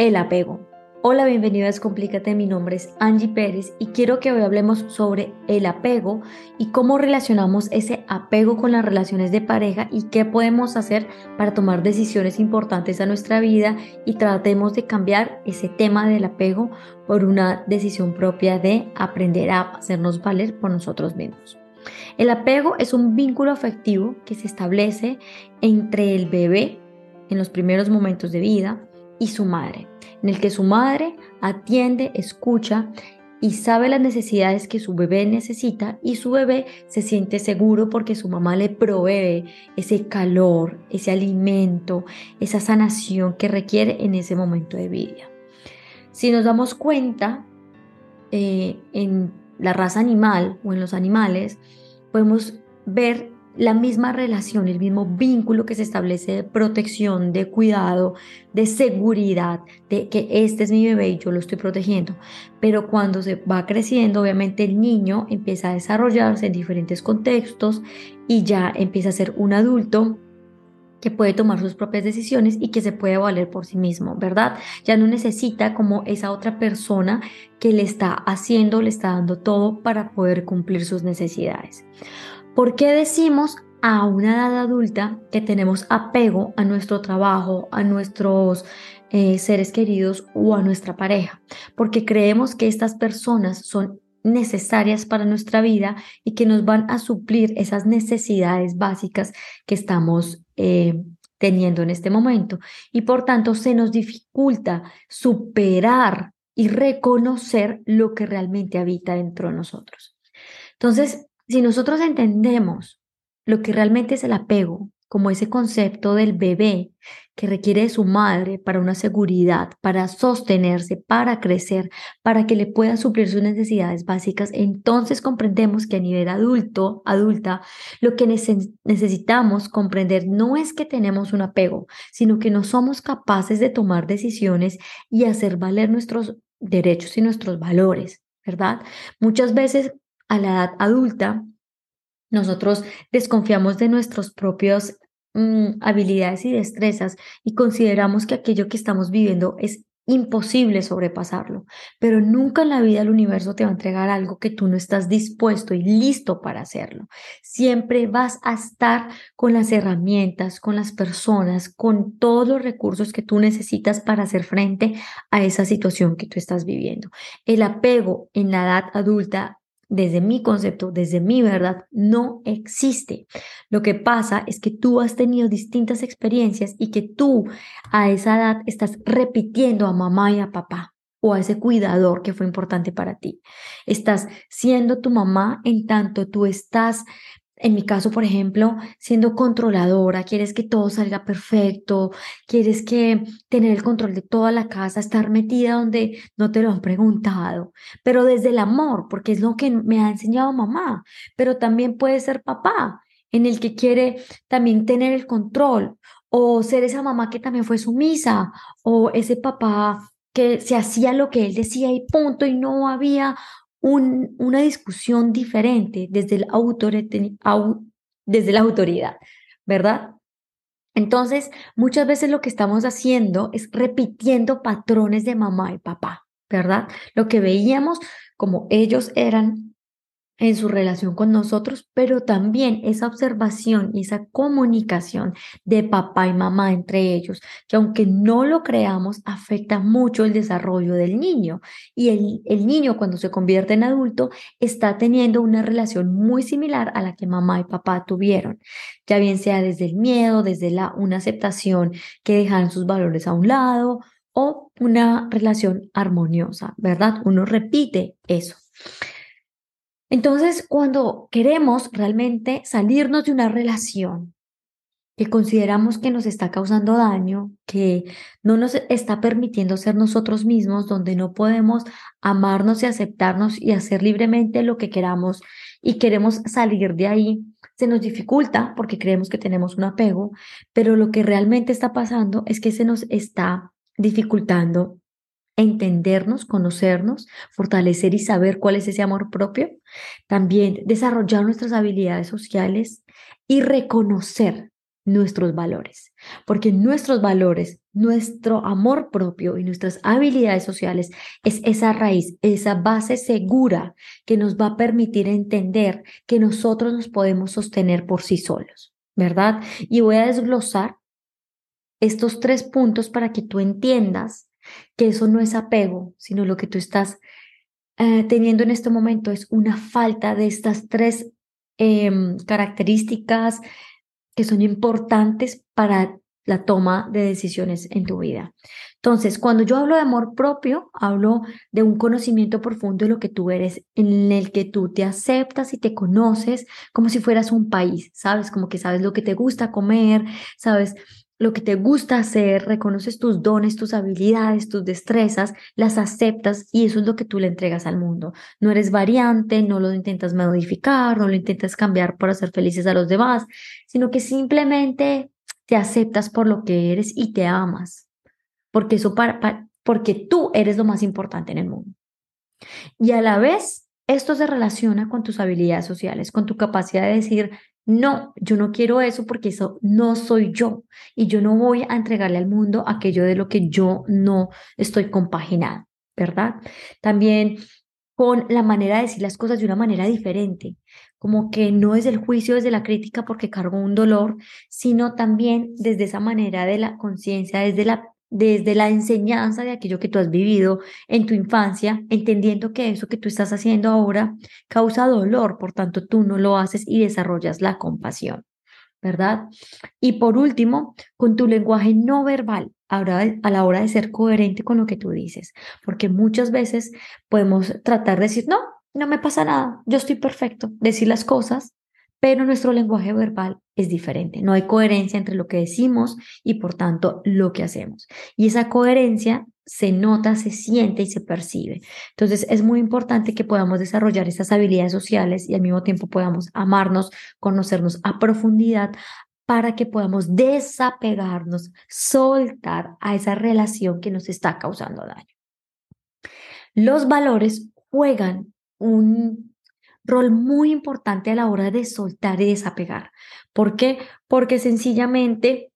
El apego. Hola, bienvenido a Descomplícate. Mi nombre es Angie Pérez y quiero que hoy hablemos sobre el apego y cómo relacionamos ese apego con las relaciones de pareja y qué podemos hacer para tomar decisiones importantes a nuestra vida y tratemos de cambiar ese tema del apego por una decisión propia de aprender a hacernos valer por nosotros mismos. El apego es un vínculo afectivo que se establece entre el bebé en los primeros momentos de vida y su madre, en el que su madre atiende, escucha y sabe las necesidades que su bebé necesita y su bebé se siente seguro porque su mamá le provee ese calor, ese alimento, esa sanación que requiere en ese momento de vida. Si nos damos cuenta eh, en la raza animal o en los animales, podemos ver la misma relación, el mismo vínculo que se establece de protección, de cuidado, de seguridad, de que este es mi bebé y yo lo estoy protegiendo. Pero cuando se va creciendo, obviamente el niño empieza a desarrollarse en diferentes contextos y ya empieza a ser un adulto que puede tomar sus propias decisiones y que se puede valer por sí mismo, ¿verdad? Ya no necesita como esa otra persona que le está haciendo, le está dando todo para poder cumplir sus necesidades. ¿Por qué decimos a una edad adulta que tenemos apego a nuestro trabajo, a nuestros eh, seres queridos o a nuestra pareja? Porque creemos que estas personas son necesarias para nuestra vida y que nos van a suplir esas necesidades básicas que estamos eh, teniendo en este momento. Y por tanto se nos dificulta superar y reconocer lo que realmente habita dentro de nosotros. Entonces, si nosotros entendemos lo que realmente es el apego, como ese concepto del bebé que requiere de su madre para una seguridad, para sostenerse, para crecer, para que le pueda suplir sus necesidades básicas, entonces comprendemos que a nivel adulto, adulta, lo que necesitamos comprender no es que tenemos un apego, sino que no somos capaces de tomar decisiones y hacer valer nuestros derechos y nuestros valores, ¿verdad? Muchas veces a la edad adulta, nosotros desconfiamos de nuestras propias mm, habilidades y destrezas y consideramos que aquello que estamos viviendo es imposible sobrepasarlo, pero nunca en la vida el universo te va a entregar algo que tú no estás dispuesto y listo para hacerlo. Siempre vas a estar con las herramientas, con las personas, con todos los recursos que tú necesitas para hacer frente a esa situación que tú estás viviendo. El apego en la edad adulta desde mi concepto, desde mi verdad, no existe. Lo que pasa es que tú has tenido distintas experiencias y que tú a esa edad estás repitiendo a mamá y a papá o a ese cuidador que fue importante para ti. Estás siendo tu mamá en tanto tú estás en mi caso, por ejemplo, siendo controladora, quieres que todo salga perfecto, quieres que tener el control de toda la casa, estar metida donde no te lo han preguntado, pero desde el amor, porque es lo que me ha enseñado mamá, pero también puede ser papá, en el que quiere también tener el control, o ser esa mamá que también fue sumisa, o ese papá que se hacía lo que él decía y punto, y no había una discusión diferente desde, el desde la autoridad, ¿verdad? Entonces, muchas veces lo que estamos haciendo es repitiendo patrones de mamá y papá, ¿verdad? Lo que veíamos como ellos eran en su relación con nosotros, pero también esa observación y esa comunicación de papá y mamá entre ellos, que aunque no lo creamos, afecta mucho el desarrollo del niño. Y el, el niño cuando se convierte en adulto está teniendo una relación muy similar a la que mamá y papá tuvieron, ya bien sea desde el miedo, desde la, una aceptación que dejan sus valores a un lado o una relación armoniosa, ¿verdad? Uno repite eso. Entonces, cuando queremos realmente salirnos de una relación que consideramos que nos está causando daño, que no nos está permitiendo ser nosotros mismos, donde no podemos amarnos y aceptarnos y hacer libremente lo que queramos y queremos salir de ahí, se nos dificulta porque creemos que tenemos un apego, pero lo que realmente está pasando es que se nos está dificultando entendernos, conocernos, fortalecer y saber cuál es ese amor propio, también desarrollar nuestras habilidades sociales y reconocer nuestros valores, porque nuestros valores, nuestro amor propio y nuestras habilidades sociales es esa raíz, esa base segura que nos va a permitir entender que nosotros nos podemos sostener por sí solos, ¿verdad? Y voy a desglosar estos tres puntos para que tú entiendas que eso no es apego, sino lo que tú estás eh, teniendo en este momento es una falta de estas tres em, características que son importantes para la toma de decisiones en tu vida. Entonces, cuando yo hablo de amor propio, hablo de un conocimiento profundo de lo que tú eres, en el que tú te aceptas y te conoces como si fueras un país, ¿sabes? Como que sabes lo que te gusta comer, sabes lo que te gusta hacer, reconoces tus dones, tus habilidades, tus destrezas, las aceptas y eso es lo que tú le entregas al mundo. No eres variante, no lo intentas modificar, no lo intentas cambiar para hacer felices a los demás, sino que simplemente te aceptas por lo que eres y te amas, porque eso para, porque tú eres lo más importante en el mundo. Y a la vez esto se relaciona con tus habilidades sociales, con tu capacidad de decir, no, yo no quiero eso porque eso no soy yo y yo no voy a entregarle al mundo aquello de lo que yo no estoy compaginada, ¿verdad? También con la manera de decir las cosas de una manera diferente, como que no es el juicio desde la crítica porque cargo un dolor, sino también desde esa manera de la conciencia, desde la desde la enseñanza de aquello que tú has vivido en tu infancia, entendiendo que eso que tú estás haciendo ahora causa dolor, por tanto tú no lo haces y desarrollas la compasión, ¿verdad? Y por último, con tu lenguaje no verbal, a la hora de ser coherente con lo que tú dices, porque muchas veces podemos tratar de decir, no, no me pasa nada, yo estoy perfecto, decir las cosas pero nuestro lenguaje verbal es diferente. No hay coherencia entre lo que decimos y por tanto lo que hacemos. Y esa coherencia se nota, se siente y se percibe. Entonces es muy importante que podamos desarrollar esas habilidades sociales y al mismo tiempo podamos amarnos, conocernos a profundidad para que podamos desapegarnos, soltar a esa relación que nos está causando daño. Los valores juegan un rol muy importante a la hora de soltar y desapegar. ¿Por qué? Porque sencillamente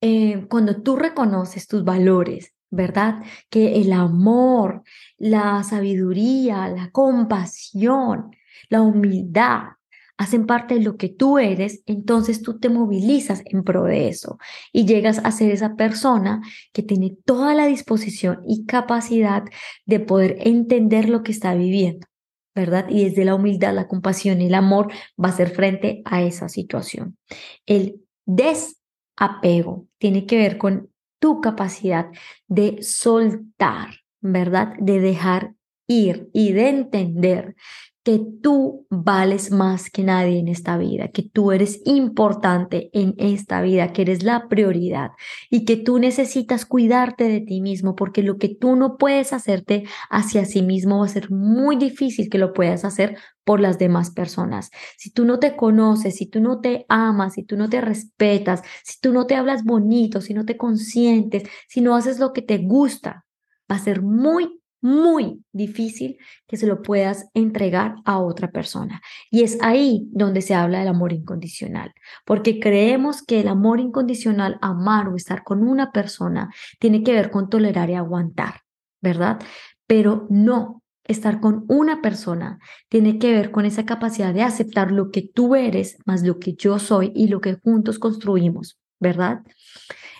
eh, cuando tú reconoces tus valores, ¿verdad? Que el amor, la sabiduría, la compasión, la humildad hacen parte de lo que tú eres, entonces tú te movilizas en pro de eso y llegas a ser esa persona que tiene toda la disposición y capacidad de poder entender lo que está viviendo. ¿Verdad? Y desde la humildad, la compasión y el amor va a ser frente a esa situación. El desapego tiene que ver con tu capacidad de soltar, ¿verdad? De dejar ir y de entender que tú vales más que nadie en esta vida, que tú eres importante en esta vida, que eres la prioridad y que tú necesitas cuidarte de ti mismo porque lo que tú no puedes hacerte hacia sí mismo va a ser muy difícil que lo puedas hacer por las demás personas. Si tú no te conoces, si tú no te amas, si tú no te respetas, si tú no te hablas bonito, si no te consientes, si no haces lo que te gusta, va a ser muy muy difícil que se lo puedas entregar a otra persona. Y es ahí donde se habla del amor incondicional, porque creemos que el amor incondicional, amar o estar con una persona, tiene que ver con tolerar y aguantar, ¿verdad? Pero no, estar con una persona tiene que ver con esa capacidad de aceptar lo que tú eres más lo que yo soy y lo que juntos construimos, ¿verdad?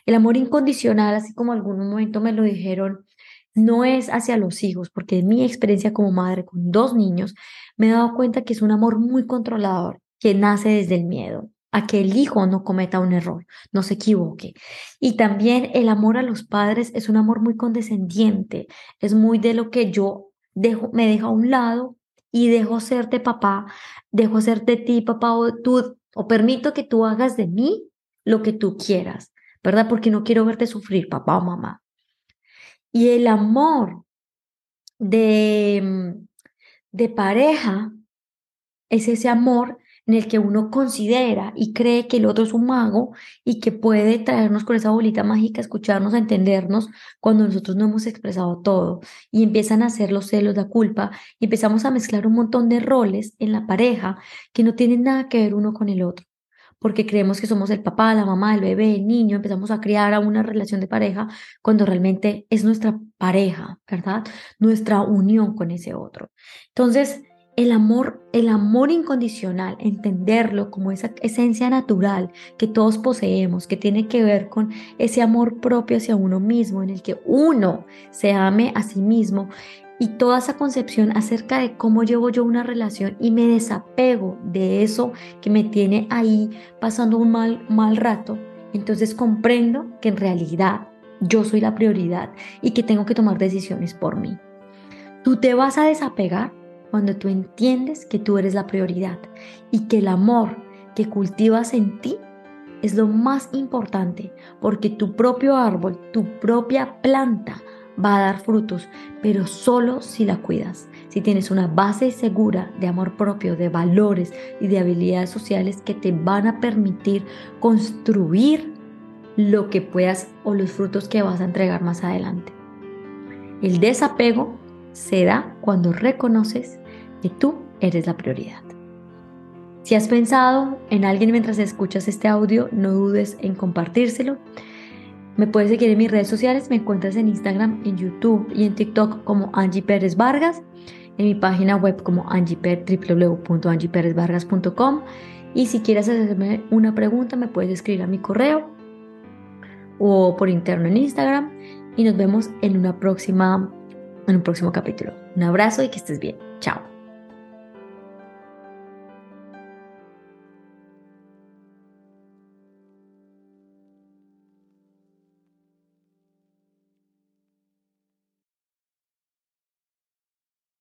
El amor incondicional, así como algún momento me lo dijeron, no es hacia los hijos, porque en mi experiencia como madre con dos niños, me he dado cuenta que es un amor muy controlador, que nace desde el miedo a que el hijo no cometa un error, no se equivoque. Y también el amor a los padres es un amor muy condescendiente, es muy de lo que yo dejo, me dejo a un lado y dejo serte papá, dejo serte ti papá o tú, o permito que tú hagas de mí lo que tú quieras, ¿verdad? Porque no quiero verte sufrir, papá o mamá. Y el amor de, de pareja es ese amor en el que uno considera y cree que el otro es un mago y que puede traernos con esa bolita mágica, escucharnos, entendernos cuando nosotros no hemos expresado todo. Y empiezan a hacer los celos, la culpa, y empezamos a mezclar un montón de roles en la pareja que no tienen nada que ver uno con el otro. Porque creemos que somos el papá, la mamá, el bebé, el niño, empezamos a crear a una relación de pareja cuando realmente es nuestra pareja, ¿verdad? Nuestra unión con ese otro. Entonces, el amor, el amor incondicional, entenderlo como esa esencia natural que todos poseemos, que tiene que ver con ese amor propio hacia uno mismo, en el que uno se ame a sí mismo y toda esa concepción acerca de cómo llevo yo una relación y me desapego de eso que me tiene ahí pasando un mal, mal rato, entonces comprendo que en realidad yo soy la prioridad y que tengo que tomar decisiones por mí. Tú te vas a desapegar cuando tú entiendes que tú eres la prioridad y que el amor que cultivas en ti es lo más importante porque tu propio árbol, tu propia planta va a dar frutos, pero solo si la cuidas, si tienes una base segura de amor propio, de valores y de habilidades sociales que te van a permitir construir lo que puedas o los frutos que vas a entregar más adelante. El desapego se da cuando reconoces que tú eres la prioridad. Si has pensado en alguien mientras escuchas este audio, no dudes en compartírselo. Me puedes seguir en mis redes sociales, me encuentras en Instagram, en YouTube y en TikTok como Angie Pérez Vargas, en mi página web como Angie www.angieperezvargas.com y si quieres hacerme una pregunta me puedes escribir a mi correo o por interno en Instagram y nos vemos en una próxima en un próximo capítulo. Un abrazo y que estés bien. Chao.